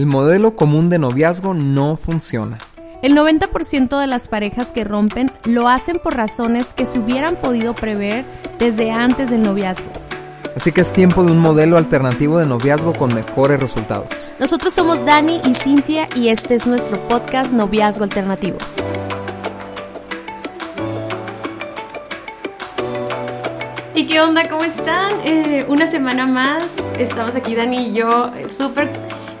El modelo común de noviazgo no funciona. El 90% de las parejas que rompen lo hacen por razones que se hubieran podido prever desde antes del noviazgo. Así que es tiempo de un modelo alternativo de noviazgo con mejores resultados. Nosotros somos Dani y Cintia y este es nuestro podcast Noviazgo Alternativo. ¿Y qué onda? ¿Cómo están? Eh, una semana más. Estamos aquí, Dani y yo, eh, súper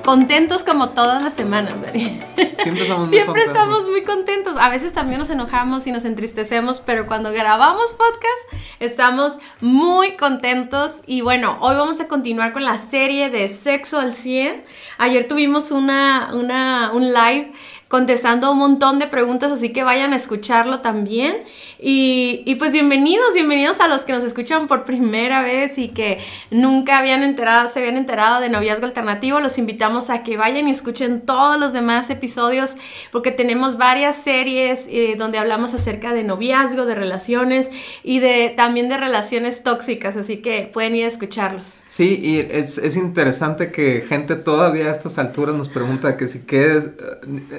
contentos como todas las semanas, Dani. Siempre estamos muy Siempre contentos. estamos muy contentos. A veces también nos enojamos y nos entristecemos, pero cuando grabamos podcast estamos muy contentos. Y bueno, hoy vamos a continuar con la serie de Sexo al 100. Ayer tuvimos una, una, un live contestando un montón de preguntas, así que vayan a escucharlo también. Y, pues bienvenidos, bienvenidos a los que nos escuchan por primera vez y que nunca habían enterado, se habían enterado de Noviazgo Alternativo. Los invitamos a que vayan y escuchen todos los demás episodios porque tenemos varias series eh, donde hablamos acerca de noviazgo, de relaciones y de también de relaciones tóxicas, así que pueden ir a escucharlos. Sí, y es, es interesante que gente todavía a estas alturas nos pregunta que si qué es...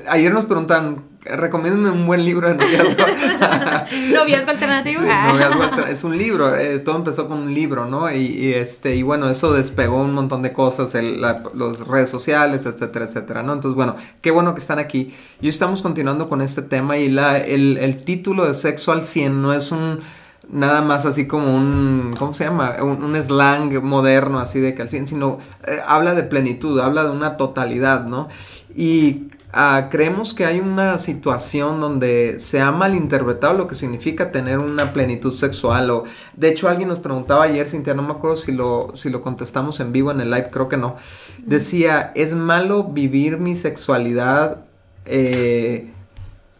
Ayer nos preguntan, recomiéndame un buen libro de noviazgo. noviazgo alternativo. Sí, noviazgo alter- es un libro, eh, todo empezó con un libro, ¿no? Y, y, este, y bueno, eso despegó un montón de cosas, las redes sociales, etcétera, etcétera, ¿no? Entonces, bueno, qué bueno que están aquí. Y estamos continuando con este tema y la, el, el título de Sexo al 100 no es un nada más así como un, ¿cómo se llama? Un, un slang moderno así de que al 100, sino eh, habla de plenitud, habla de una totalidad, ¿no? Y uh, creemos que hay una situación donde se ha malinterpretado lo que significa tener una plenitud sexual o de hecho alguien nos preguntaba ayer Cintia no me acuerdo si lo si lo contestamos en vivo en el live creo que no decía es malo vivir mi sexualidad eh,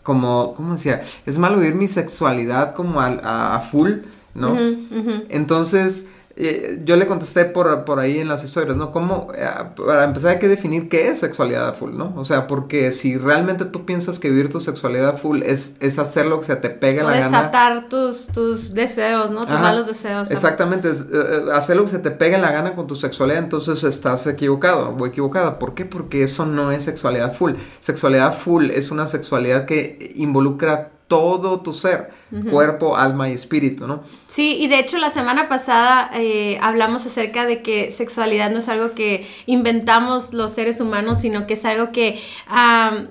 como cómo decía es malo vivir mi sexualidad como a, a, a full no Uh -huh, uh -huh. entonces eh, yo le contesté por, por ahí en las historias, ¿no? ¿Cómo, eh, para empezar hay que definir qué es sexualidad a full, ¿no? O sea, porque si realmente tú piensas que vivir tu sexualidad a full es, es hacer lo que se te pegue o la desatar gana. tus, tus deseos, ¿no? Tus Ajá, malos deseos. ¿no? Exactamente, es, eh, hacer lo que se te pegue la gana con tu sexualidad, entonces estás equivocado o equivocada. ¿Por qué? Porque eso no es sexualidad full. Sexualidad full es una sexualidad que involucra todo tu ser, uh -huh. cuerpo, alma y espíritu, ¿no? Sí, y de hecho la semana pasada eh, hablamos acerca de que sexualidad no es algo que inventamos los seres humanos, sino que es algo que, um,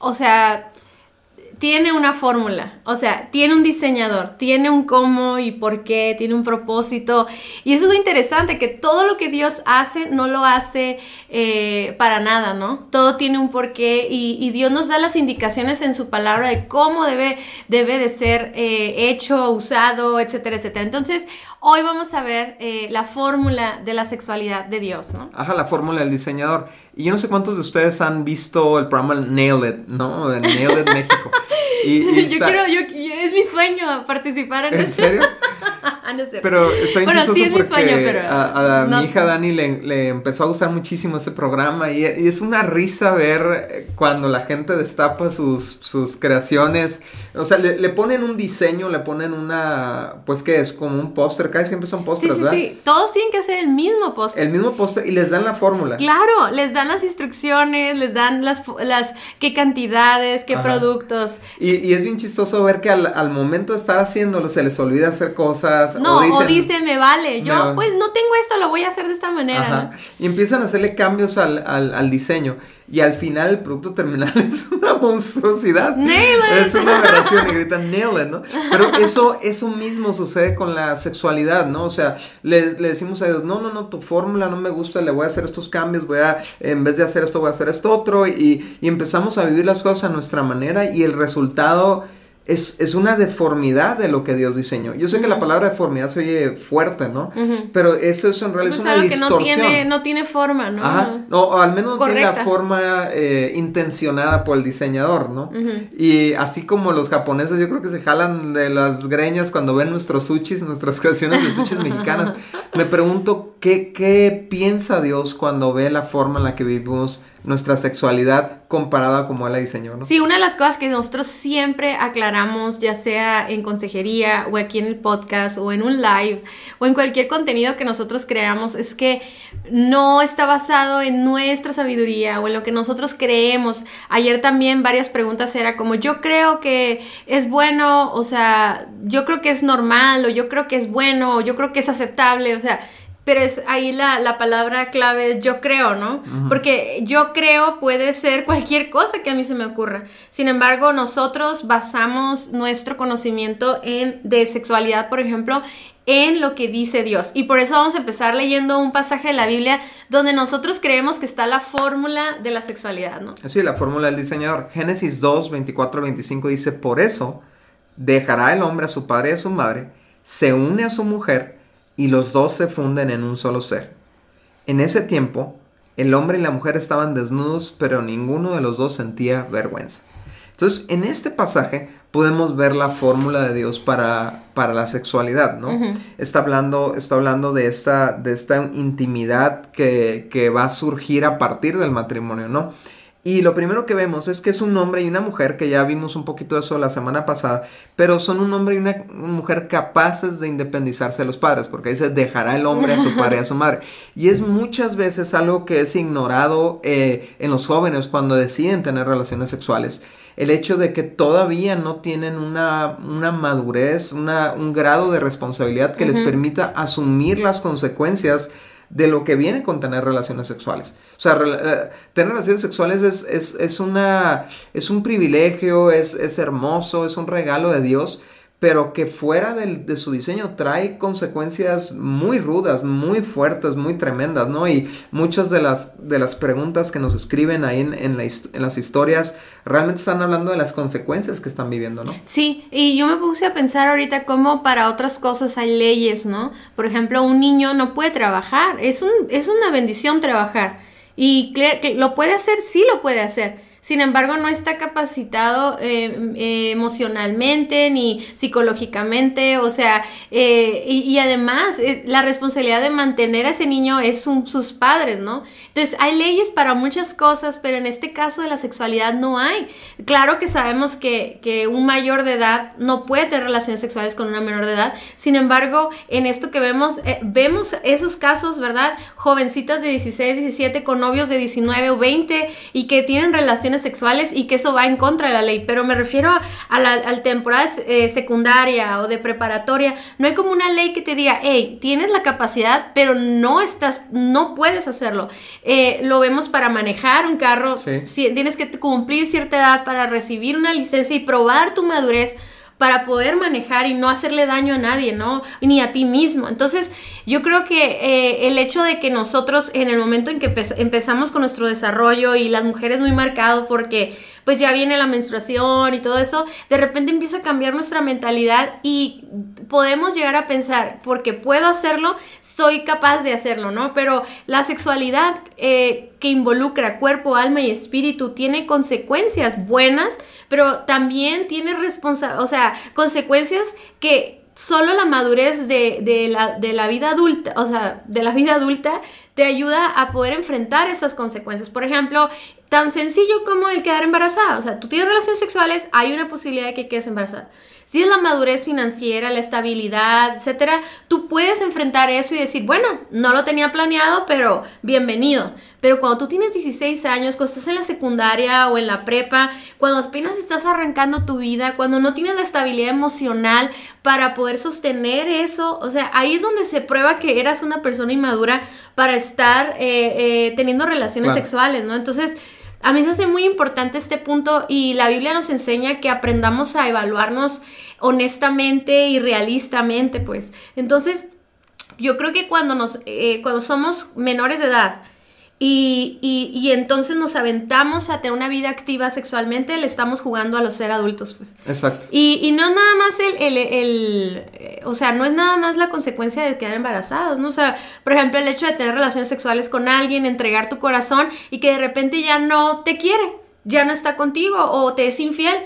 o sea, tiene una fórmula, o sea, tiene un diseñador, tiene un cómo y por qué, tiene un propósito. Y eso es lo interesante, que todo lo que Dios hace no lo hace eh, para nada, ¿no? Todo tiene un porqué y, y, Dios nos da las indicaciones en su palabra de cómo debe, debe de ser eh, hecho, usado, etcétera, etcétera. Entonces, hoy vamos a ver eh, la fórmula de la sexualidad de Dios, ¿no? Ajá, la fórmula del diseñador. Y yo no sé cuántos de ustedes han visto el programa Nailed It, ¿no? De Nailed It México. Y, y yo quiero, yo, es mi sueño participar en, ¿En ese. serio? no sé. Pero está bueno, sí es mi sueño, pero a, a no. mi hija Dani le, le, empezó a gustar muchísimo ese programa y, y, es una risa ver cuando la gente destapa sus, sus creaciones. O sea, le, le, ponen un diseño, le ponen una, pues que es como un póster, casi siempre son pósters, sí, sí, ¿verdad? Sí, todos tienen que hacer el mismo póster. El mismo póster y les dan la fórmula. Claro, les dan las instrucciones, les dan las, las qué cantidades, qué Ajá. productos. Y, y, es bien chistoso ver que al, al, momento de estar haciéndolo se les olvida hacer cosas. No, o, dicen, o dice, me vale, yo me... pues no tengo esto, lo voy a hacer de esta manera. ¿no? Y empiezan a hacerle cambios al, al, al, diseño. Y al final el producto terminal es una monstruosidad. Nail it. Es una aberración y gritan nail it, ¿no? Pero eso, eso mismo sucede con la sexualidad, ¿no? O sea, le, le decimos a Dios, no, no, no, tu fórmula no me gusta, le voy a hacer estos cambios, voy a, en vez de hacer esto, voy a hacer esto otro. Y, y empezamos a vivir las cosas a nuestra manera y el resultado es, es, una deformidad de lo que Dios diseñó. Yo sé uh -huh. que la palabra deformidad se oye fuerte, ¿no? Uh -huh. Pero eso, eso en realidad es una distorsión. Que no, tiene, no tiene forma, ¿no? Ajá. No, o al menos no Correcta. tiene la forma eh, intencionada por el diseñador, ¿no? Uh -huh. Y así como los japoneses, yo creo que se jalan de las greñas cuando ven nuestros sushis, nuestras creaciones de sushis mexicanas. Me pregunto, ¿qué, ¿qué piensa Dios cuando ve la forma en la que vivimos nuestra sexualidad comparada como Él la diseñó, ¿no? Sí, una de las cosas que nosotros siempre aclaramos, ya sea en consejería o aquí en el podcast o en un live o en cualquier contenido que nosotros creamos, es que no está basado en nuestra sabiduría o en lo que nosotros creemos. Ayer también varias preguntas era como yo creo que es bueno, o sea, yo creo que es normal o yo creo que es bueno o yo creo que es aceptable, o sea, pero es ahí la, palabra clave es yo creo, ¿no? Porque yo creo puede ser cualquier cosa que a mí se me ocurra. Sin embargo, nosotros basamos nuestro conocimiento en, de sexualidad, por ejemplo, en lo que dice Dios. Y por eso vamos a empezar leyendo un pasaje de la Biblia donde nosotros creemos que está la fórmula de la sexualidad, ¿no? Sí, la fórmula del diseñador. Génesis 2, 24, 25 dice, por eso dejará el hombre a su padre y a su madre, se une a su mujer, y los dos se funden en un solo ser. En ese tiempo, el hombre y la mujer estaban desnudos, pero ninguno de los dos sentía vergüenza. Entonces, en este pasaje podemos ver la fórmula de Dios para, para la sexualidad, ¿no? está, hablando, está hablando de esta, de esta intimidad que, que va a surgir a partir del matrimonio, ¿no? Y lo primero que vemos es que es un hombre y una mujer, que ya vimos un poquito de eso la semana pasada, pero son un hombre y una mujer capaces de independizarse de los padres, porque dice, dejará el hombre a su padre y a su madre. Y es muchas veces algo que es ignorado eh, en los jóvenes cuando deciden tener relaciones sexuales. El hecho de que todavía no tienen una, una madurez, una, un grado de responsabilidad que les permita asumir las consecuencias de lo que viene con tener relaciones sexuales. O sea, eh, tener relaciones sexuales es, es, es, una, es un privilegio, es, es hermoso, es un regalo de Dios, pero que fuera de su diseño trae consecuencias muy rudas, muy fuertes, muy tremendas, ¿no? Y muchas de las, de las preguntas que nos escriben ahí en, en, las historias realmente están hablando de las consecuencias que están viviendo, ¿no? Sí, y yo me puse a pensar ahorita cómo para otras cosas hay leyes, ¿no? Por ejemplo, un niño no puede trabajar, es, un, es una bendición trabajar. Y lo puede hacer, sí lo puede hacer sin embargo, no está capacitado eh, eh, emocionalmente ni psicológicamente, o sea, eh, y, además la responsabilidad de mantener a ese niño es sus padres, ¿no? Entonces, hay leyes para muchas cosas, pero en este caso de la sexualidad no hay. Claro que sabemos que, que un mayor de edad no puede tener relaciones sexuales con una menor de edad, sin embargo, en esto que vemos, vemos esos casos, ¿verdad? Jovencitas de 16, 17 con novios de 19 o 20 y que tienen relaciones sexuales y que eso va en contra de la ley, pero me refiero a, la temporada eh, secundaria o de preparatoria, no hay como una ley que te diga, hey, tienes la capacidad, pero no estás, no puedes hacerlo. Eh, lo vemos para manejar un carro, si, tienes que cumplir cierta edad para recibir una licencia y probar tu madurez para poder manejar y no hacerle daño a nadie, ¿no? Ni a ti mismo. Entonces, yo creo que eh, el hecho de que nosotros en el momento en que empezamos con nuestro desarrollo y las mujeres muy marcado porque pues ya viene la menstruación y todo eso, de repente empieza a cambiar nuestra mentalidad y podemos llegar a pensar, porque puedo hacerlo, soy capaz de hacerlo, ¿no? Pero la sexualidad eh, que involucra cuerpo, alma y espíritu tiene consecuencias buenas, pero también tiene responsabilidad, o sea, consecuencias que solo la madurez de, la, de, la, vida adulta, o sea, de la vida adulta, te ayuda a poder enfrentar esas consecuencias. Por ejemplo, tan sencillo como el quedar embarazada. O sea, tú tienes relaciones sexuales, hay una posibilidad de que quedes embarazada. Si es la madurez financiera, la estabilidad, etcétera, tú puedes enfrentar eso y decir, bueno, no lo tenía planeado, pero bienvenido. Pero cuando tú tienes 16 años, cuando estás en la secundaria o en la prepa, cuando apenas estás arrancando tu vida, cuando no tienes la estabilidad emocional para poder sostener eso, o sea, ahí es donde se prueba que eras una persona inmadura para estar eh, eh, teniendo relaciones sexuales, ¿no? Entonces, a mí se hace muy importante este punto y la Biblia nos enseña que aprendamos a evaluarnos honestamente y realistamente, pues. Entonces, yo creo que cuando, nos, eh, cuando somos menores de edad, y, y, entonces nos aventamos a tener una vida activa sexualmente, le estamos jugando a los ser adultos, pues. Exacto. Y, y no es nada más el, el, el, o sea, no es nada más la consecuencia de quedar embarazados, ¿no? O sea, por ejemplo, el hecho de tener relaciones sexuales con alguien, entregar tu corazón y que de repente ya no te quiere, ya no está contigo o te es infiel.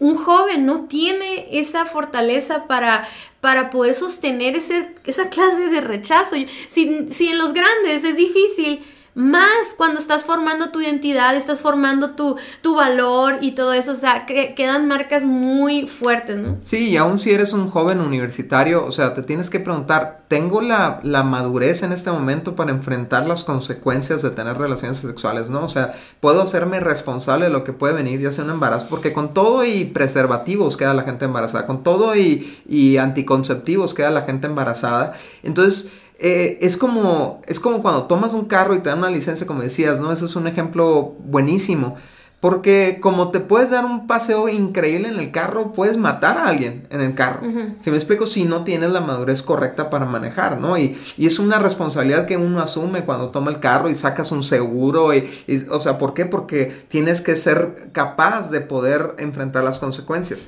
Un joven no tiene esa fortaleza para, para poder sostener ese, esa clase de rechazo. Si, si en los grandes es difícil, más cuando estás formando tu identidad, estás formando tu, tu valor y todo eso, o sea, que, quedan marcas muy fuertes, ¿no? Sí, y aún si eres un joven universitario, o sea, te tienes que preguntar, ¿tengo la, la madurez en este momento para enfrentar las consecuencias de tener relaciones sexuales, ¿no? O sea, ¿puedo hacerme responsable de lo que puede venir ya sea un embarazo? Porque con todo y preservativos queda la gente embarazada, con todo y, y anticonceptivos queda la gente embarazada. Entonces, eh, es, como, es como cuando tomas un carro y te dan una licencia, como decías, ¿no? Eso es un ejemplo buenísimo. Porque como te puedes dar un paseo increíble en el carro, puedes matar a alguien en el carro. Si me explico, si no tienes la madurez correcta para manejar, ¿no? Y, es una responsabilidad que uno asume cuando toma el carro y sacas un seguro. Y, o sea, ¿por qué? Porque tienes que ser capaz de poder enfrentar las consecuencias.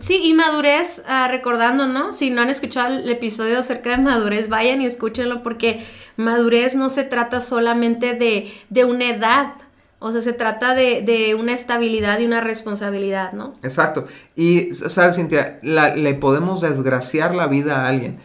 Sí, y madurez, ah, recordando, ¿no? Si no han escuchado el episodio acerca de madurez, vayan y escúchenlo porque madurez no se trata solamente de, de una edad o sea, se trata de, una estabilidad y una responsabilidad, ¿no? Exacto. Y, ¿sabes, Cintia? le podemos desgraciar la vida a alguien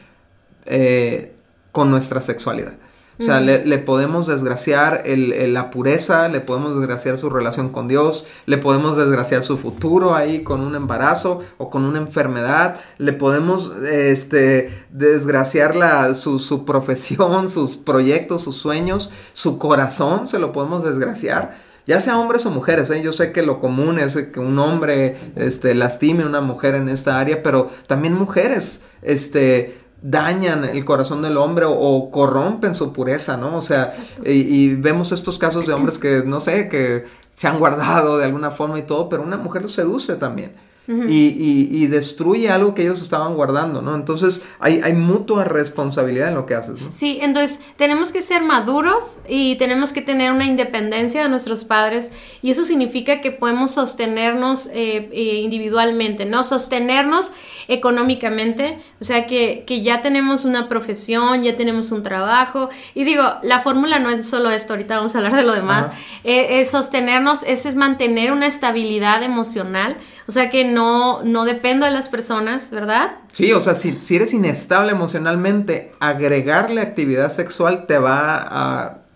eh, con nuestra sexualidad. O sea, le, podemos desgraciar la pureza, le podemos desgraciar su relación con Dios, le podemos desgraciar su futuro ahí con un embarazo o con una enfermedad, le podemos este, desgraciar la, su, su profesión, sus proyectos, sus sueños, su corazón, se lo podemos desgraciar ya sea hombres o mujeres, ¿eh? yo sé que lo común es que un hombre este, lastime a una mujer en esta área, pero también mujeres este, dañan el corazón del hombre o, corrompen su pureza, ¿no? O sea, y, vemos estos casos de hombres que, no sé, que se han guardado de alguna forma y todo, pero una mujer lo seduce también y, destruye algo que ellos estaban guardando, ¿no? Entonces hay, hay mutua responsabilidad en lo que haces, ¿no? Sí, entonces tenemos que ser maduros y tenemos que tener una independencia de nuestros padres y eso significa que podemos sostenernos eh, eh, individualmente, ¿no? Sostenernos económicamente, o sea que, ya tenemos una profesión, ya tenemos un trabajo y digo, la fórmula no es solo esto, ahorita vamos a hablar de lo demás, eh, sostenernos, es mantener una estabilidad emocional, o sea que no, no dependo de las personas, ¿verdad? Sí, o sea, si, si eres inestable emocionalmente, agregarle actividad sexual te va a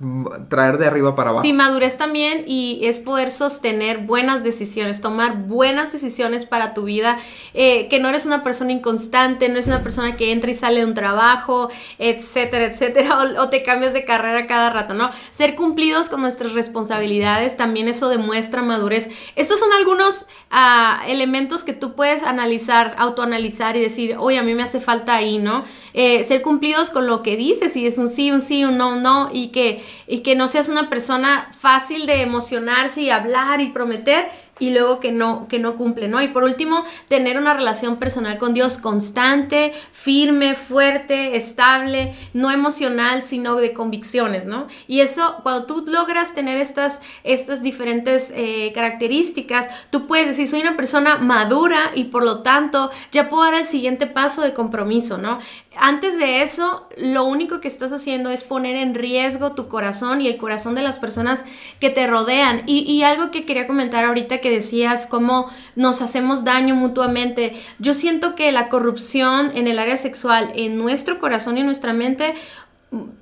traer de arriba para abajo. Sí, madurez también y es poder sostener buenas decisiones, tomar buenas decisiones para tu vida, eh, que no eres una persona inconstante, no eres una persona que entra y sale de un trabajo, etcétera, etcétera, o, te cambias de carrera cada rato, ¿no? Ser cumplidos con nuestras responsabilidades, también eso demuestra madurez. Estos son algunos ah, elementos que tú puedes analizar, autoanalizar y decir, oye, a mí me hace falta ahí, ¿no? Eh, ser cumplidos con lo que dices, si es un sí, un sí, un no, un no, y que y que no seas una persona fácil de emocionarse y hablar y prometer y luego que no, que no cumple, ¿no? Y por último, tener una relación personal con Dios constante, firme, fuerte, estable, no emocional, sino de convicciones, ¿no? Y eso, cuando tú logras tener estas, estas diferentes eh, características, tú puedes decir, soy una persona madura y por lo tanto ya puedo dar el siguiente paso de compromiso, ¿no? Antes de eso, lo único que estás haciendo es poner en riesgo tu corazón y el corazón de las personas que te rodean. Y, y algo que quería comentar ahorita que decías, cómo nos hacemos daño mutuamente. Yo siento que la corrupción en el área sexual, en nuestro corazón y en nuestra mente,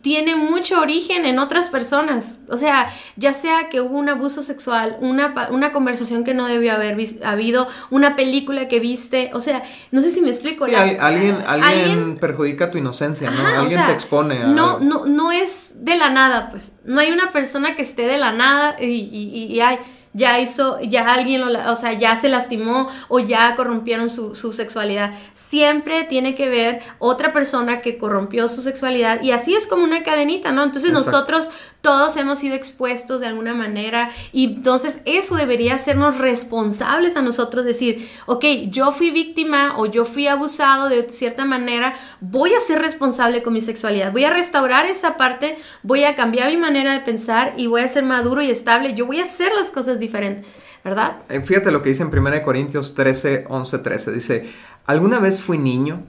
tiene mucho origen en otras personas. O sea, ya sea que hubo un abuso sexual, una, una conversación que no debió haber habido, una película que viste. O sea, no sé si me explico. alguien, alguien, perjudica tu inocencia, ¿no? alguien te expone. A... No, no, no es de la nada, pues. No hay una persona que esté de la nada y, y, y hay ya hizo, ya alguien, lo, o sea, ya se lastimó o ya corrompieron su, su, sexualidad. Siempre tiene que ver otra persona que corrompió su sexualidad y así es como una cadenita, ¿no? Entonces nosotros todos hemos sido expuestos de alguna manera y entonces eso debería hacernos responsables a nosotros, decir, ok, yo fui víctima o yo fui abusado de cierta manera, voy a ser responsable con mi sexualidad, voy a restaurar esa parte, voy a cambiar mi manera de pensar y voy a ser maduro y estable, yo voy a hacer las cosas diferentes. ¿Verdad? Eh, fíjate lo que dice en 1 Corintios 13, 11, 13. Dice, alguna vez fui niño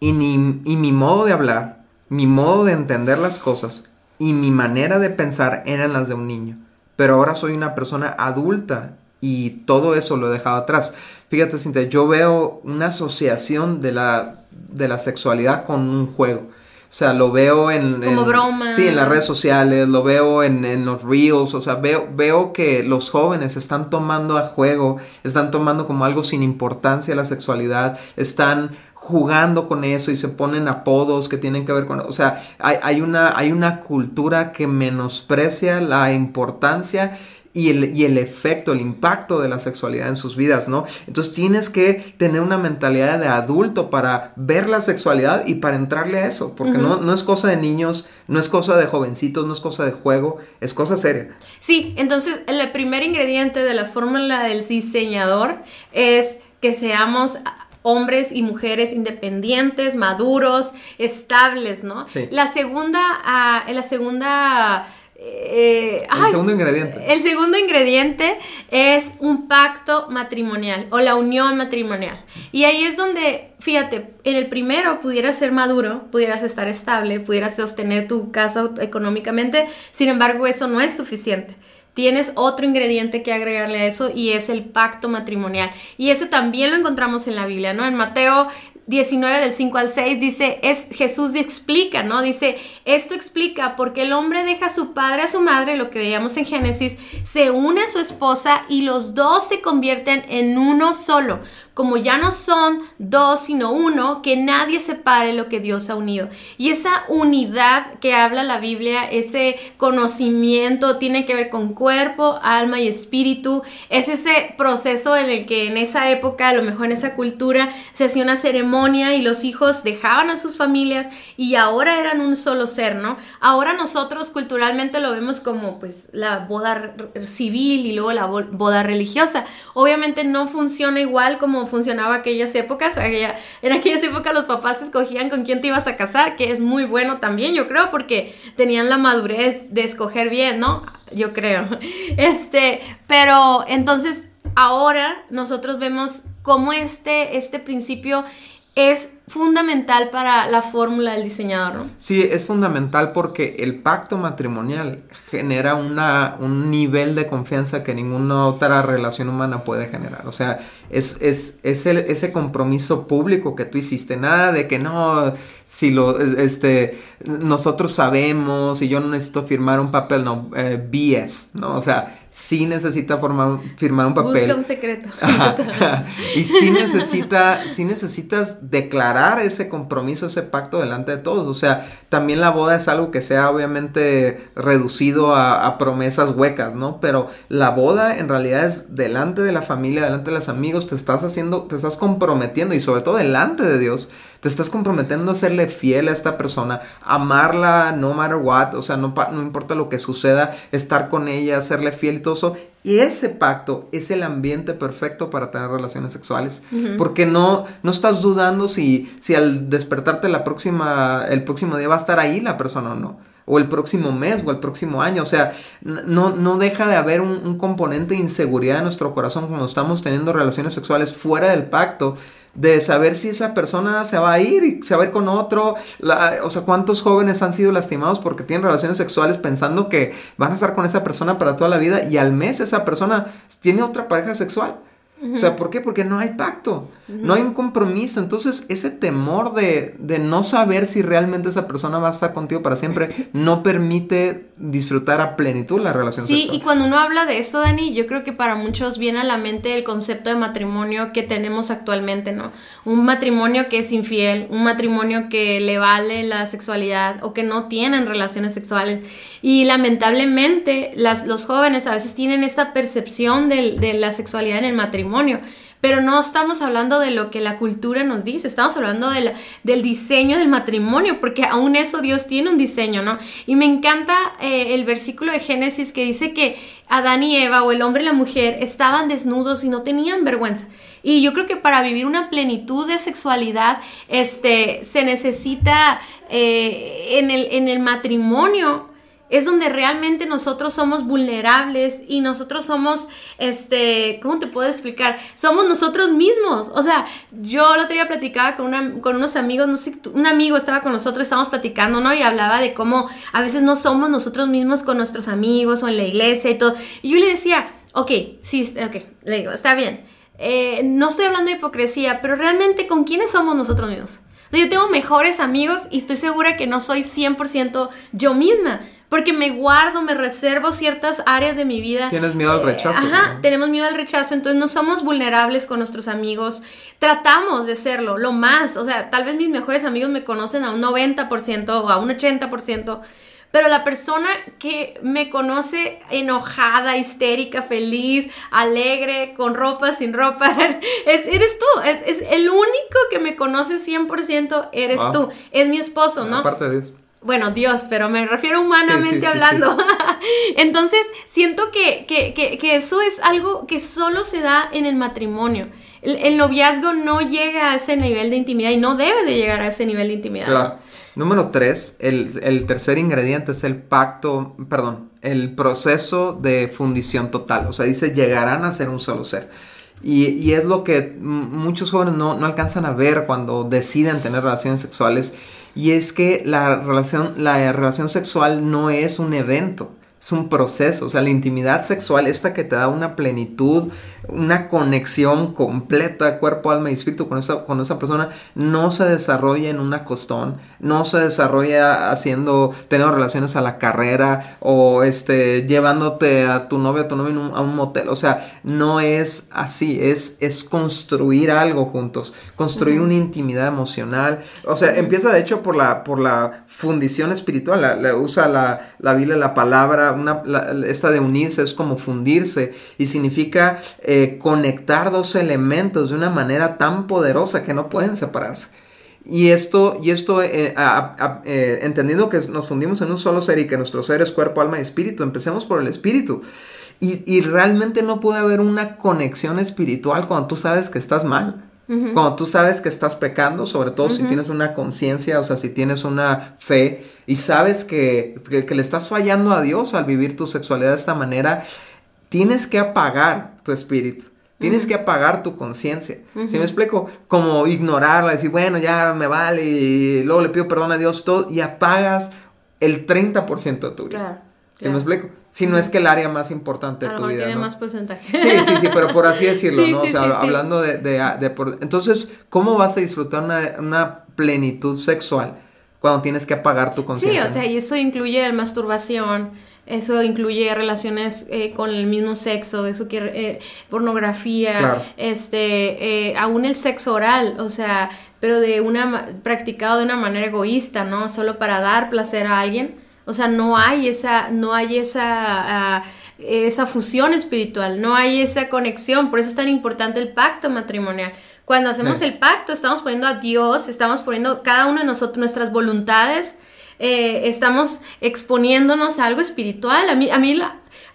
y, mi modo de hablar, mi modo de entender las cosas, y mi manera de pensar eran las de un niño. Pero ahora soy una persona adulta y todo eso lo he dejado atrás. Fíjate, Cintia, yo veo una asociación de la, de la sexualidad con un juego. O sea, lo veo en... Como en- broma. Sí, en las redes sociales, lo veo en, en los reels, o sea, veo, veo que los jóvenes están tomando a juego, están tomando como algo sin importancia la sexualidad, están jugando con eso y se ponen apodos que tienen que ver con... O sea, hay, hay una, hay una cultura que menosprecia la importancia y el, y el efecto, el impacto de la sexualidad en sus vidas, ¿no? Entonces tienes que tener una mentalidad de adulto para ver la sexualidad y para entrarle a eso, porque no, no es cosa de niños, no es cosa de jovencitos, no es cosa de juego, es cosa seria. Sí, entonces el primer ingrediente de la fórmula del diseñador es que seamos hombres y mujeres independientes, maduros, estables, ¿no? Sí. La segunda, ah, la segunda... eh, El ay, segundo ingrediente. El segundo ingrediente es un pacto matrimonial o la unión matrimonial. Y ahí es donde, fíjate, en el primero pudieras ser maduro, pudieras estar estable, pudieras sostener tu casa económicamente, sin embargo eso no es suficiente. Tienes otro ingrediente que agregarle a eso y es el pacto matrimonial. Y ese también lo encontramos en la Biblia, ¿no? En Mateo 19 del 5 al 6 dice, es, Jesús explica, ¿no? Dice, esto explica porque el hombre deja a su padre a su madre, lo que veíamos en Génesis, se une a su esposa y los dos se convierten en uno solo. Como ya no son dos sino uno, que nadie separe lo que Dios ha unido. Y esa unidad que habla la Biblia, ese conocimiento, tiene que ver con cuerpo, alma y espíritu. Es ese proceso en el que en esa época, a lo mejor en esa cultura, se hacía una ceremonia y los hijos dejaban a sus familias y ahora eran un solo ser, ¿no? Ahora nosotros culturalmente lo vemos como pues la boda civil y luego la bo- boda religiosa. Obviamente no funciona igual como funcionaba aquellas épocas. Aquella- en aquellas épocas los papás escogían con quién te ibas a casar, que es muy bueno también, yo creo, porque tenían la madurez de escoger bien, ¿no? Yo creo. Este, pero entonces ahora nosotros vemos cómo este, este principio es fundamental para la fórmula del diseñador, ¿no? Sí, es fundamental porque el pacto matrimonial genera una, un nivel de confianza que ninguna otra relación humana puede generar. O sea, es, es, es el- ese compromiso público que tú hiciste. Nada de que no, si lo, este, nosotros sabemos y yo no necesito firmar un papel, no, eh, BS, ¿no? O sea, sí necesita formar, firmar un papel. Busca un secreto. Y sí, necesita, sí necesitas declarar ese compromiso, ese pacto delante de todos. O sea, también la boda es algo que sea obviamente reducido a, a promesas huecas, ¿no? Pero la boda en realidad es delante de la familia, delante de los amigos, te estás haciendo, te estás comprometiendo y sobre todo delante de Dios, te estás comprometiendo a serle fiel a esta persona, amarla no matter what, o sea, no, pa- no importa lo que suceda, estar con ella, serle fiel y ese pacto es el ambiente perfecto para tener relaciones sexuales. Porque no, no estás dudando si, si al despertarte la próxima, el próximo día va a estar ahí la persona o no. O el próximo mes o el próximo año. O sea, no, no deja de haber un, un componente de inseguridad en nuestro corazón cuando estamos teniendo relaciones sexuales fuera del pacto. De saber si esa persona se va a ir y se va a ir con otro. La- o sea, cuántos jóvenes han sido lastimados porque tienen relaciones sexuales pensando que van a estar con esa persona para toda la vida y al mes esa persona tiene otra pareja sexual. O sea, ¿por qué? Porque no hay pacto, no hay un compromiso. Entonces, ese temor de, de no saber si realmente esa persona va a estar contigo para siempre no permite disfrutar a plenitud la relación Sí, sexual. y cuando uno habla de esto, Dani, yo creo que para muchos viene a la mente el concepto de matrimonio que tenemos actualmente, ¿no? Un matrimonio que es infiel, un matrimonio que le vale la sexualidad o que no tienen relaciones sexuales. Y lamentablemente las, los jóvenes a veces tienen esta percepción del- de la sexualidad en el matrimonio. Pero no estamos hablando de lo que la cultura nos dice, estamos hablando de la- del diseño del matrimonio, porque aún eso Dios tiene un diseño, ¿no? Y me encanta eh, el versículo de Génesis que dice que Adán y Eva o el hombre y la mujer estaban desnudos y no tenían vergüenza. Y yo creo que para vivir una plenitud de sexualidad, este, se necesita eh, en, el, en el matrimonio es donde realmente nosotros somos vulnerables y nosotros somos, este, ¿cómo te puedo explicar? Somos nosotros mismos. O sea, yo el otro día platicaba con, una- con unos amigos, no sé, un amigo estaba con nosotros, estábamos platicando, ¿no? Y hablaba de cómo a veces no somos nosotros mismos con nuestros amigos o en la iglesia y todo. Y yo le decía, ok, sí, ok, le digo, está bien. Eh, no estoy hablando de hipocresía, pero realmente, ¿con quiénes somos nosotros mismos? yo tengo mejores amigos y estoy segura que no soy 100% yo misma. Porque me guardo, me reservo ciertas áreas de mi vida. Tienes miedo al rechazo. ajá, tenemos miedo al rechazo, entonces no somos vulnerables con nuestros amigos. Tratamos de serlo, lo más. O sea, tal vez mis mejores amigos me conocen a un 90% o a un 80%. Pero la persona que me conoce enojada, histérica, feliz, alegre, con ropa, sin ropa, es, eres tú. Es, el único que me conoce 100% eres ah. tú. Es mi esposo, ¿no? Aparte de eso bueno, Dios, pero me refiero humanamente hablando. Entonces, siento que, eso es algo que solo se da en el matrimonio. El, noviazgo no llega a ese nivel de intimidad y no debe de llegar a ese nivel de intimidad. Claro. Número tres, el, tercer ingrediente es el pacto, perdón, el proceso de fundición total. O sea, dice, llegarán a ser un solo ser. Y, es lo que muchos jóvenes no, no alcanzan a ver cuando deciden tener relaciones sexuales y es que la relación, la relación sexual no es un evento, es un proceso. O sea, la intimidad sexual, esta que te da una plenitud, una conexión completa, cuerpo, alma y espíritu con esa, con esa persona, no se desarrolla en una costón, no se desarrolla haciendo, teniendo relaciones a la carrera o este, llevándote a tu novio, a tu novio a un motel. O sea, no es así, es, es construir algo juntos, construir una intimidad emocional. O sea, empieza de hecho por la, por la fundición espiritual, la, usa la, la Biblia la palabra, una, esta de unirse es como fundirse y significa... Eh, conectar dos elementos de una manera tan poderosa que no pueden separarse. Y esto, y esto eh, eh, entendiendo que nos fundimos en un solo ser y que nuestro ser es cuerpo, alma y espíritu, empecemos por el espíritu. Y, realmente no puede haber una conexión espiritual cuando tú sabes que estás mal. Cuando tú sabes que estás pecando, sobre todo si tienes una conciencia, o sea, si tienes una fe y sabes que, que, le estás fallando a Dios al vivir tu sexualidad de esta manera, tienes que apagar tu espíritu. Tienes que apagar tu conciencia. Si me explico? Como ignorarla, decir, bueno, ya me vale, y luego le pido perdón a Dios, todo, y apagas el 30% de tu vida. Claro. ¿Sí me explico? Si no es que el área más importante de tu vida. tiene más porcentaje. Sí, sí, sí, pero por así decirlo, ¿no? o sea, hablando de, de, de Entonces, ¿cómo vas a disfrutar una, una plenitud sexual cuando tienes que apagar tu conciencia? Sí, o sea, y eso incluye masturbación, eso incluye relaciones eh, con el mismo sexo, eso quiere eh, pornografía, este, eh, aún el sexo oral, o sea, pero de una practicado de una manera egoísta, ¿no? Solo para dar placer a alguien. O sea, no hay esa, no hay esa, ah, esa fusión espiritual, no hay esa conexión. Por eso es tan importante el pacto matrimonial. Cuando hacemos el pacto, estamos poniendo a Dios, estamos poniendo cada uno de nosotros nuestras voluntades eh, estamos exponiéndonos a algo espiritual. A mí, a mí,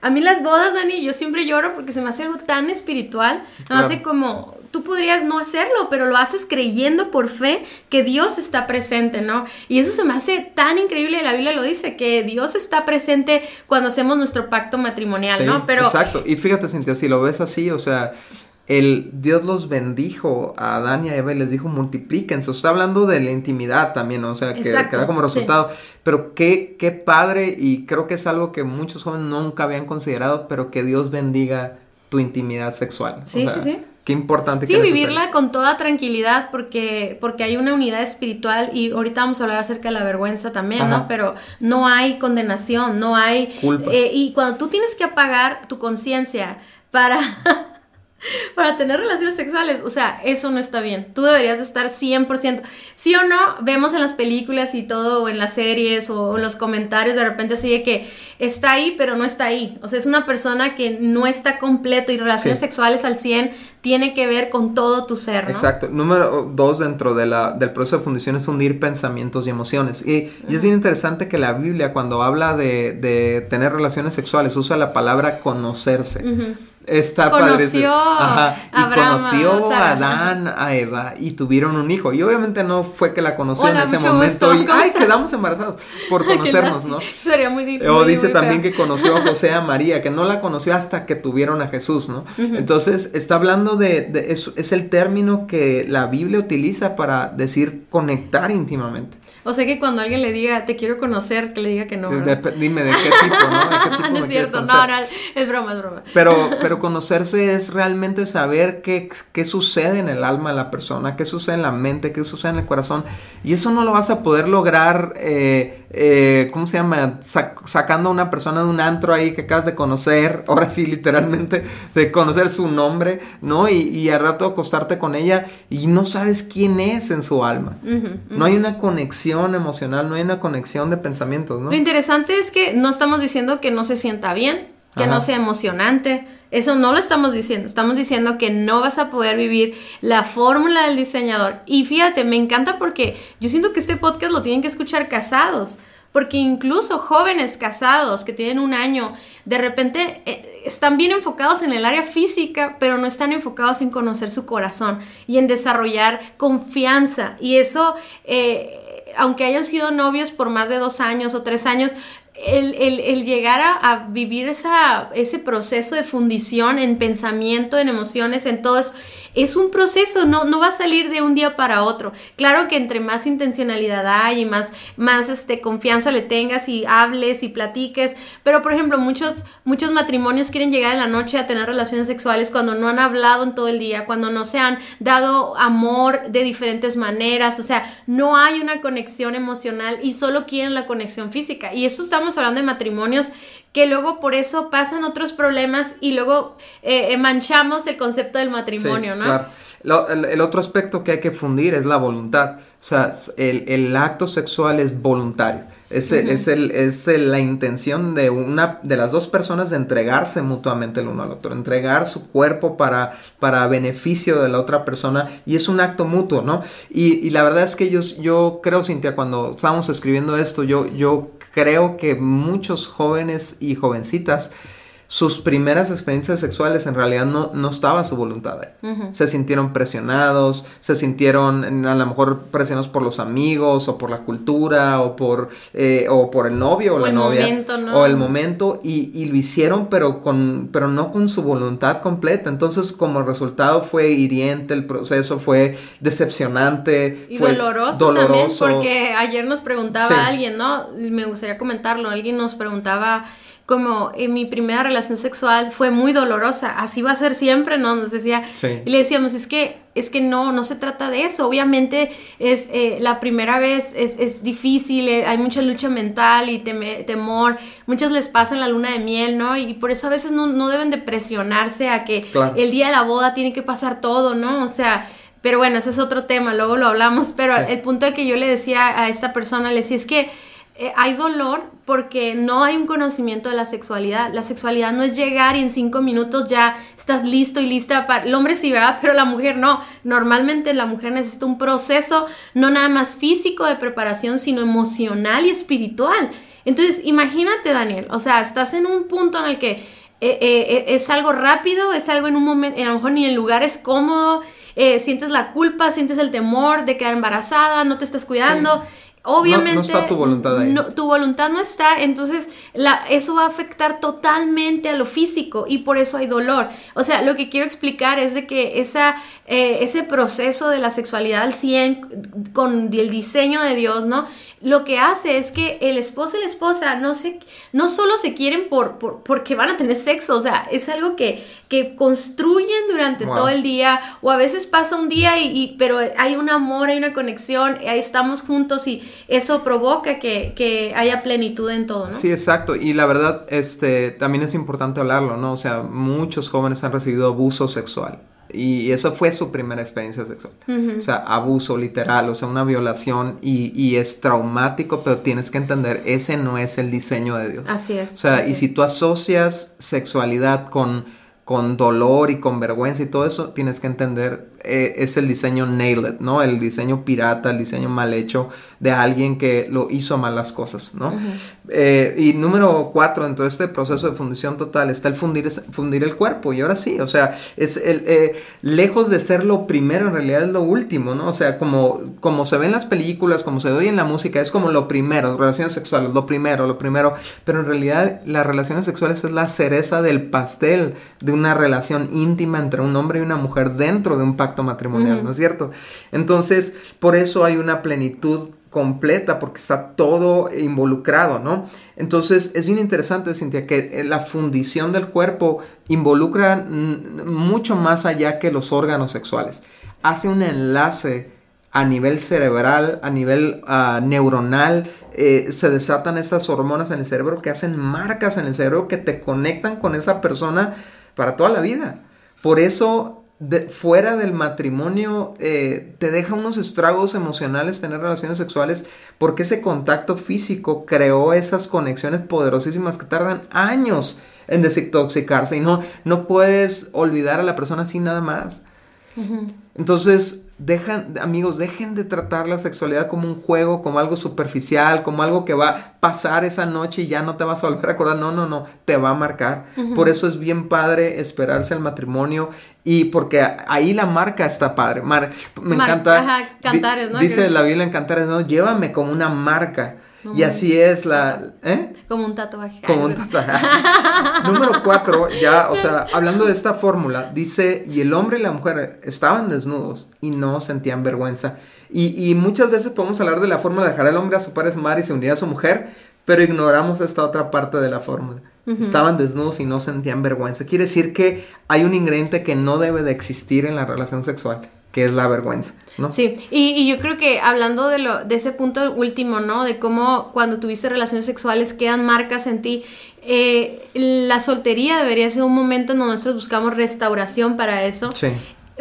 a mí las bodas, Dani, yo siempre lloro porque se me hace algo tan espiritual. Me hace como, tú podrías no hacerlo, pero lo haces creyendo por fe que Dios está presente, ¿no? Y eso se me hace tan increíble, la Biblia lo dice, que Dios está presente cuando hacemos nuestro pacto matrimonial, ¿no? Pero... Exacto, y fíjate, Cintia, si lo ves así, o sea, el Dios los bendijo a Adán y a Eva y les dijo multiplíquense. está hablando de la intimidad también, o sea, que, da como resultado. Pero qué, qué padre, y creo que es algo que muchos jóvenes nunca habían considerado, pero que Dios bendiga tu intimidad sexual. Sí, sí, sí. Qué importante. Sí, vivirla con toda tranquilidad porque, porque hay una unidad espiritual y ahorita vamos a hablar acerca de la vergüenza también, ¿no? Pero no hay condenación, no hay... Eh, y cuando tú tienes que apagar tu conciencia para para tener relaciones sexuales. O sea, eso no está bien. Tú deberías de estar 100%. Sí o no, vemos en las películas y todo, o en las series, o en los comentarios, de repente así de que está ahí, pero no está ahí. O sea, es una persona que no está completo y relaciones sexuales al 100 tiene que ver con todo tu ser, ¿no? Exacto. Número dos dentro de la, del proceso de fundición es unir pensamientos y emociones. Y, es bien interesante que la Biblia, cuando habla de, de, tener relaciones sexuales, usa la palabra conocerse. Está conoció Ajá. Y conoció a Adán, a Eva y tuvieron un hijo. Y obviamente no fue que la conoció en ese momento y ay, quedamos embarazados por conocernos, ¿no? Sería muy difícil. O dice también que conoció a José a María, que no la conoció hasta que tuvieron a Jesús, ¿no? Entonces, está hablando de, es, es el término que la Biblia utiliza para decir conectar íntimamente. O sea que cuando alguien le diga, te quiero conocer, que le diga que no. dime de qué tipo, ¿no? ¿De qué tipo no es cierto, no, no, es broma, es broma. Pero, pero conocerse es realmente saber qué, qué sucede en el alma de la persona, qué sucede en la mente, qué sucede en el corazón. Y eso no lo vas a poder lograr, eh, eh, ¿cómo se llama? sacando a una persona de un antro ahí que acabas de conocer, ahora sí, literalmente, de conocer su nombre, ¿no? Y, y al rato acostarte con ella y no sabes quién es en su alma. No hay una conexión emocional, no hay una conexión de pensamientos, ¿no? Lo interesante es que no estamos diciendo que no se sienta bien, que no sea emocionante. Eso no lo estamos diciendo. Estamos diciendo que no vas a poder vivir la fórmula del diseñador. Y fíjate, me encanta porque yo siento que este podcast lo tienen que escuchar casados. Porque incluso jóvenes casados que tienen un año, de repente eh, están bien enfocados en el área física, pero no están enfocados en conocer su corazón y en desarrollar confianza. Y eso, eh, aunque hayan sido novios por más de dos años o tres años, el, llegar a, vivir esa, ese proceso de fundición en pensamiento, en emociones, en todo eso, es un proceso, no, no va a salir de un día para otro. Claro que entre más intencionalidad hay y más, más este, confianza le tengas y hables y platiques, pero por ejemplo, muchos, muchos matrimonios quieren llegar en la noche a tener relaciones sexuales cuando no han hablado en todo el día, cuando no se han dado amor de diferentes maneras, o sea, no hay una conexión emocional y solo quieren la conexión física. Y eso estamos hablando de matrimonios que luego por eso pasan otros problemas y luego eh, manchamos el concepto del matrimonio, ¿no? Claro. el, otro aspecto que hay que fundir es la voluntad. O sea, el, el acto sexual es voluntario. Es, es, el, es la intención de una de las dos personas de entregarse mutuamente el uno al otro, entregar su cuerpo para, para beneficio de la otra persona y es un acto mutuo, ¿no? Y, y la verdad es que yo, yo creo, Cintia, cuando estábamos escribiendo esto, yo, yo creo que muchos jóvenes y jovencitas sus primeras experiencias sexuales en realidad no, no estaba su voluntad Se sintieron presionados, se sintieron a lo mejor presionados por los amigos o por la cultura o por, eh, o por el novio o, la novia. O el momento y, y, lo hicieron pero, con, pero no con su voluntad completa. Entonces como resultado fue hiriente, el proceso fue decepcionante. Y doloroso, también porque ayer nos preguntaba alguien, ¿no? Me gustaría comentarlo, alguien nos preguntaba como en mi primera relación sexual fue muy dolorosa, así va a ser siempre, ¿no? Nos decía, y le decíamos, es que, es que no, no se trata de eso, obviamente es eh, la primera vez es, es difícil, eh, hay mucha lucha mental y temor, muchas les pasan la luna de miel, ¿no? Y por eso a veces no, no deben de presionarse a que el día de la boda tiene que pasar todo, ¿no? O sea... Pero bueno, ese es otro tema, luego lo hablamos, pero el punto de que yo le decía a esta persona, le decía, es que eh, hay dolor porque no hay un conocimiento de la sexualidad. La sexualidad no es llegar y en cinco minutos ya estás listo y lista para... El hombre sí, ¿verdad? Pero la mujer no. Normalmente la mujer necesita un proceso no nada más físico de preparación, sino emocional y espiritual. Entonces, imagínate, Daniel, o sea, estás en un punto en el que eh, eh, es algo rápido, es algo en un momento, a lo mejor ni el lugar es cómodo, sientes la culpa, sientes el temor de quedar embarazada, no te estás cuidando. Obviamente. No, está tu voluntad ahí. tu voluntad no está, entonces la, eso va a afectar totalmente a lo físico y por eso hay dolor. O sea, lo que quiero explicar es de que esa, eh, ese proceso de la sexualidad al 100 con el diseño de Dios, ¿no? Lo que hace es que el esposo y la esposa no, se, no solo se quieren por, porque van a tener sexo, o sea, es algo que, que construyen durante todo el día, o a veces pasa un día, y, pero hay un amor, hay una conexión, ahí estamos juntos y eso provoca que, que, haya plenitud en todo, ¿no? Sí, exacto, y la verdad, este, también es importante hablarlo, ¿no? O sea, muchos jóvenes han recibido abuso sexual. Y eso fue su primera experiencia sexual. O sea, abuso literal, o sea, una violación y, y, es traumático, pero tienes que entender, ese no es el diseño de Dios. Así es. O sea, y si tú asocias sexualidad con, con dolor y con vergüenza y todo eso, tienes que entender eh, es el diseño nailed, ¿no? El diseño pirata, el diseño mal hecho de alguien que lo hizo mal las cosas, ¿no? Eh, y número cuatro, dentro de este proceso de fundición total, está el fundir, fundir el cuerpo. Y ahora sí, o sea, es el, eh, lejos de ser lo primero, en realidad es lo último, ¿no? O sea, como, como se ve en las películas, como se oye en la música, es como lo primero, relaciones sexuales, lo primero, lo primero. Pero en realidad las relaciones sexuales es la cereza del pastel de una relación íntima entre un hombre y una mujer dentro de un pacto matrimonial, ¿no es cierto? Entonces, por eso hay una plenitud completa porque está todo involucrado, ¿no? Entonces es bien interesante, Cintia, que eh, la fundición del cuerpo involucra mucho más allá que los órganos sexuales. Hace un enlace a nivel cerebral, a nivel ah, neuronal, eh, se desatan estas hormonas en el cerebro que hacen marcas en el cerebro que te conectan con esa persona para toda la vida. Por eso, fuera del matrimonio, eh, te deja unos estragos emocionales tener relaciones sexuales porque ese contacto físico creó esas conexiones poderosísimas que tardan años en desintoxicarse y no, no puedes olvidar a la persona así nada más. Entonces, dejan, amigos, dejen de tratar la sexualidad como un juego, como algo superficial, como algo que va a pasar esa noche y ya no te vas a volver a acordar. No, no, no, te va a marcar. Por eso es bien padre esperarse al matrimonio y porque ahí la marca está padre. me encanta. Ajá, cantares, ¿no? Dice la Biblia en Cantares, no, llévame como una marca y así es la... ¿eh? Como un tatuaje. Como un tatuaje. Número cuatro, ya, o sea, hablando de esta fórmula, dice, y el hombre y la mujer estaban desnudos y no sentían vergüenza. Y, muchas veces podemos hablar de la fórmula de dejar al hombre a su padre, su madre y se unir a su mujer, pero ignoramos esta otra parte de la fórmula. Estaban desnudos y no sentían vergüenza. Quiere decir que hay un ingrediente que no debe de existir en la relación sexual que es la vergüenza, ¿no? Sí, y, yo creo que hablando de, lo, de ese punto último, ¿no? De cómo cuando tuviste relaciones sexuales quedan marcas en ti, eh, la soltería debería ser un momento en donde nosotros buscamos restauración para eso. Sí.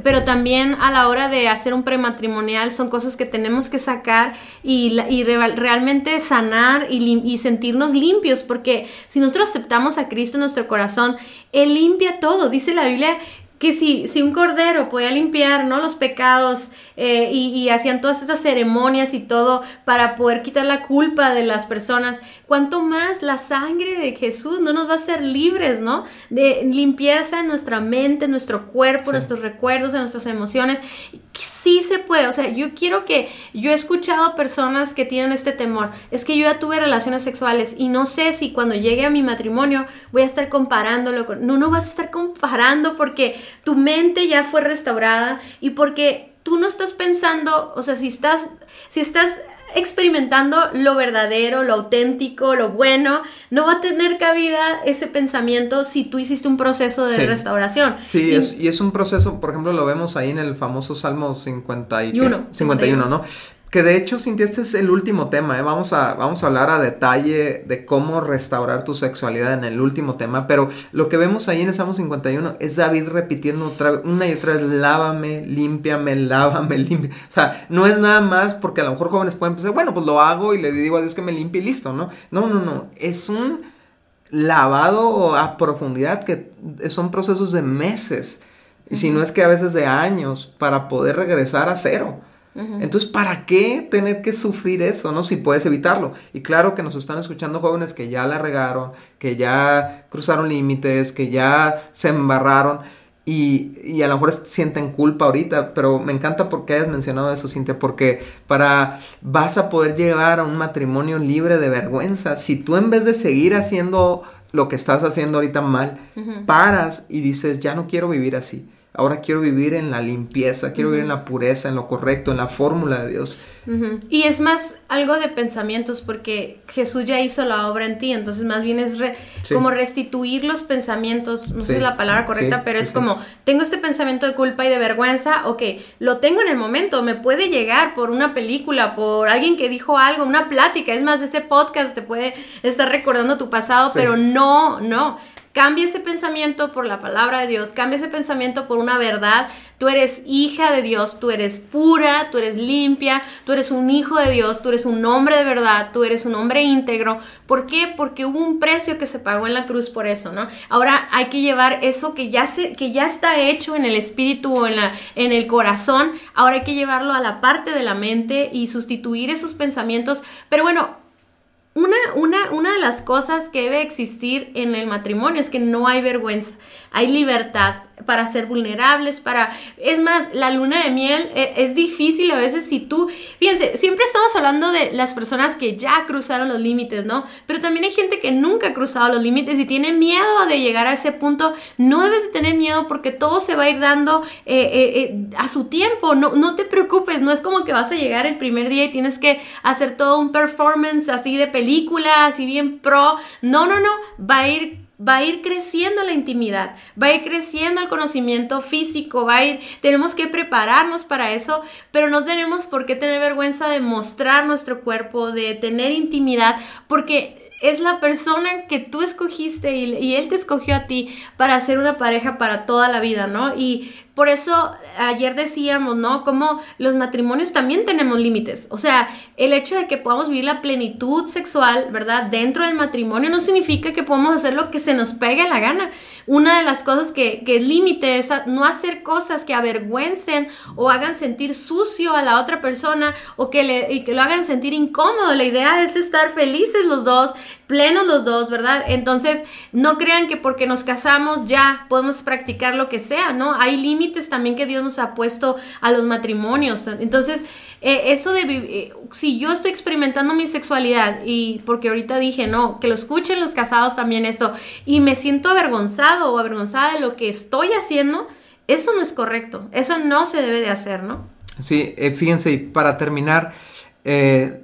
Pero también a la hora de hacer un prematrimonial son cosas que tenemos que sacar y, y realmente sanar y, y, sentirnos limpios, porque si nosotros aceptamos a Cristo en nuestro corazón, Él limpia todo. Dice la Biblia que si, si un cordero podía limpiar ¿no? los pecados eh, y, hacían todas esas ceremonias y todo para poder quitar la culpa de las personas, cuánto más la sangre de Jesús no nos va a hacer libres, ¿no? De limpieza en nuestra mente, en nuestro cuerpo, nuestros recuerdos, en nuestras emociones. Sí se puede, o sea, yo quiero que, yo he escuchado personas que tienen este temor, es que yo ya tuve relaciones sexuales y no sé si cuando llegue a mi matrimonio voy a estar comparándolo con, no, no vas a estar comparando porque tu mente ya fue restaurada y porque tú no estás pensando, o sea, si estás, si estás experimentando lo verdadero, lo auténtico, lo bueno, no va a tener cabida ese pensamiento si tú hiciste un proceso de restauración. Sí, y, es, un proceso, por ejemplo, lo vemos ahí en el famoso Salmo 51, 51, ¿no? Que de hecho, Cintia, este es el último tema, ¿eh? vamos, a, vamos a hablar a detalle de cómo restaurar tu sexualidad en el último tema, pero lo que vemos ahí en el Salmo 51 es David repitiendo otra, una y otra vez, lávame, límpiame, lávame, límpiame. O sea, no es nada más porque a lo mejor jóvenes pueden pensar, bueno, pues lo hago y le digo a Dios que me limpie y listo, ¿no? No, no, no, es un lavado a profundidad que son procesos de meses, y si no es que a veces de años, para poder regresar a cero. Entonces, ¿para qué tener que sufrir eso, no? Si puedes evitarlo. Y claro que nos están escuchando jóvenes que ya la regaron, que ya cruzaron límites, que ya se embarraron y, y, a lo mejor sienten culpa ahorita, pero me encanta porque hayas mencionado eso, Cintia, porque para vas a poder llegar a un matrimonio libre de vergüenza si tú en vez de seguir haciendo lo que estás haciendo ahorita mal, paras y dices, ya no quiero vivir así Ahora quiero vivir en la limpieza, quiero vivir en la pureza, en lo correcto, en la fórmula de Dios. Y es más algo de pensamientos porque Jesús ya hizo la obra en ti, entonces más bien es como restituir los pensamientos, no sé la palabra correcta, pero es como, tengo este pensamiento de culpa y de vergüenza, ok, lo tengo en el momento, me puede llegar por una película, por alguien que dijo algo, una plática, es más, este podcast te puede estar recordando tu pasado, pero no, no, Cambia ese pensamiento por la palabra de Dios, cambia ese pensamiento por una verdad. Tú eres hija de Dios, tú eres pura, tú eres limpia, tú eres un hijo de Dios, tú eres un hombre de verdad, tú eres un hombre íntegro. ¿Por qué? Porque hubo un precio que se pagó en la cruz por eso, ¿no? Ahora hay que llevar eso que ya, se, que ya está hecho en el espíritu o en, la, en el corazón, ahora hay que llevarlo a la parte de la mente y sustituir esos pensamientos. Pero bueno, una, una, una, de las cosas que debe existir en el matrimonio es que no hay vergüenza, hay libertad para ser vulnerables, para... Es más, la luna de miel eh, es, difícil a veces si tú... Fíjense, siempre estamos hablando de las personas que ya cruzaron los límites, ¿no? Pero también hay gente que nunca ha cruzado los límites y tiene miedo de llegar a ese punto. No debes de tener miedo porque todo se va a ir dando eh, eh, a su tiempo. No, no te preocupes, no es como que vas a llegar el primer día y tienes que hacer todo un performance así de película, así bien pro. No, no, no, va a ir va a ir creciendo la intimidad, va a ir creciendo el conocimiento físico, va a ir, tenemos que prepararnos para eso, pero no tenemos por qué tener vergüenza de mostrar nuestro cuerpo, de tener intimidad, porque es la persona que tú escogiste y, él te escogió a ti para ser una pareja para toda la vida, ¿no? Y por eso ayer decíamos, ¿no? Como los matrimonios también tenemos límites. O sea, el hecho de que podamos vivir la plenitud sexual, ¿verdad? Dentro del matrimonio no significa que podamos hacer lo que se nos pegue la gana. Una de las cosas que, que límite es no hacer cosas que avergüencen o hagan sentir sucio a la otra persona o que, le, y que lo hagan sentir incómodo. La idea es estar felices los dos, plenos los dos, ¿verdad? Entonces, no crean que porque nos casamos ya podemos practicar lo que sea, ¿no? Hay límites también que Dios nos ha puesto a los matrimonios. Entonces, eh, eso de eh, si yo estoy experimentando mi sexualidad y porque ahorita dije, no, que lo escuchen los casados también eso, y me siento avergonzado o avergonzada de lo que estoy haciendo, eso no es correcto, eso no se debe de hacer, ¿no? Sí, eh, fíjense, y para terminar, eh,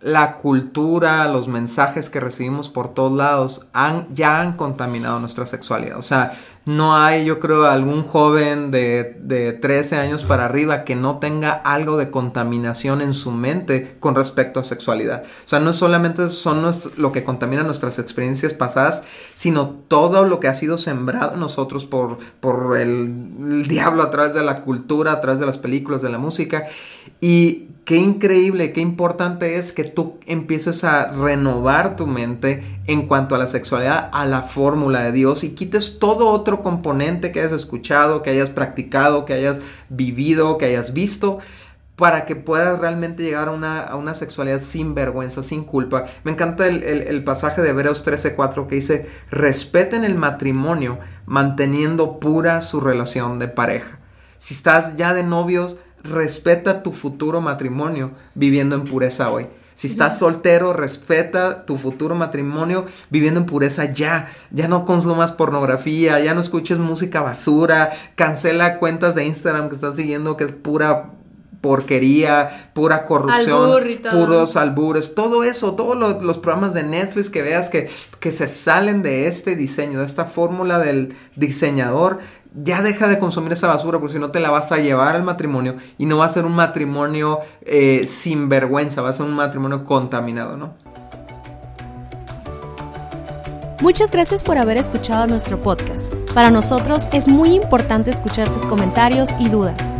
la cultura, los mensajes que recibimos por todos lados han, ya han contaminado nuestra sexualidad. O sea, no hay, yo creo, algún joven de, de 13 años para arriba que no tenga algo de contaminación en su mente con respecto a sexualidad. O sea, no solamente son lo que contamina nuestras experiencias pasadas, sino todo lo que ha sido sembrado nosotros por, por el, el diablo a través de la cultura, a través de las películas, de la música. Y qué increíble, qué importante es que tú empieces a renovar tu mente en cuanto a la sexualidad, a la fórmula de Dios y quites todo otro componente que hayas escuchado, que hayas practicado, que hayas vivido, que hayas visto para que puedas realmente llegar a una, sexualidad sin vergüenza, sin culpa. Me encanta el, pasaje de Hebreos 13:4 que dice, respeten el matrimonio manteniendo pura su relación de pareja. Si estás ya de novios, respeta tu futuro matrimonio viviendo en pureza hoy. Si estás soltero, respeta tu futuro matrimonio viviendo en pureza ya. Ya no consumas pornografía, ya no escuches música basura, cancela cuentas de Instagram que estás siguiendo que es pura porquería, pura corrupción, puros albures, todo eso, todos los programas de Netflix que veas que, que se salen de este diseño, de esta fórmula del diseñador, ya deja de consumir esa basura porque si no te la vas a llevar al matrimonio y no va a ser un matrimonio eh, sin vergüenza, va a ser un matrimonio contaminado, ¿no? Muchas gracias por haber escuchado nuestro podcast. Para nosotros es muy importante escuchar tus comentarios y dudas.